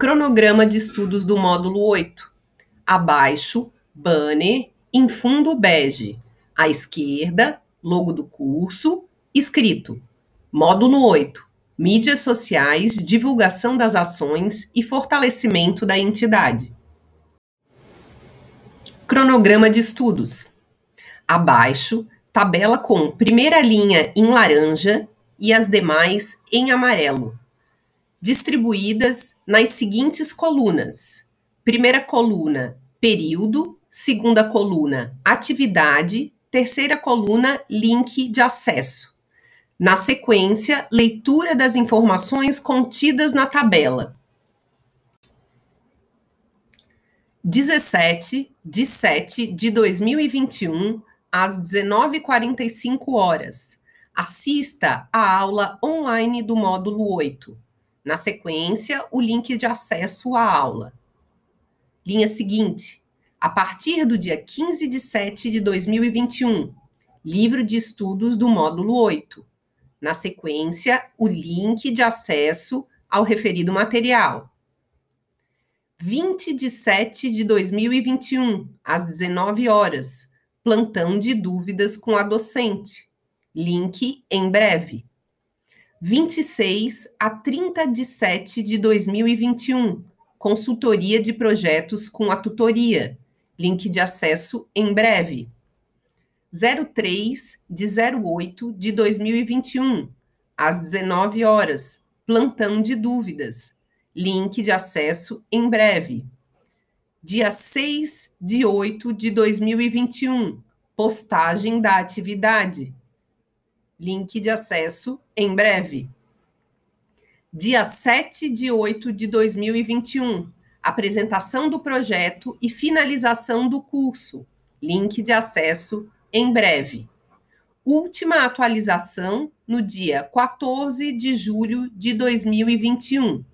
Cronograma de estudos do módulo 8. Abaixo, banner em fundo bege. À esquerda, logo do curso, escrito: Módulo 8. Mídias sociais, divulgação das ações e fortalecimento da entidade. Cronograma de estudos. Abaixo, tabela com primeira linha em laranja e as demais em amarelo distribuídas nas seguintes colunas: primeira coluna, período, segunda coluna, atividade, terceira coluna, link de acesso. Na sequência, leitura das informações contidas na tabela. 17 de 7 de 2021, às 19h45 horas. Assista à aula online do módulo 8. Na sequência, o link de acesso à aula. Linha seguinte. A partir do dia 15 de 7 de 2021, livro de estudos do módulo 8. Na sequência, o link de acesso ao referido material. 20 de 7 de 2021, às 19 horas, plantão de dúvidas com a docente. Link em breve. 26 a 30 de 7 de 2021. Consultoria de projetos com a tutoria. Link de acesso em breve. 03 de 08 de 2021, às 19 horas. Plantão de dúvidas. Link de acesso em breve. Dia 6 de 8 de 2021, postagem da atividade Link de acesso em breve. Dia 7 de 8 de 2021. Apresentação do projeto e finalização do curso. Link de acesso em breve. Última atualização no dia 14 de julho de 2021.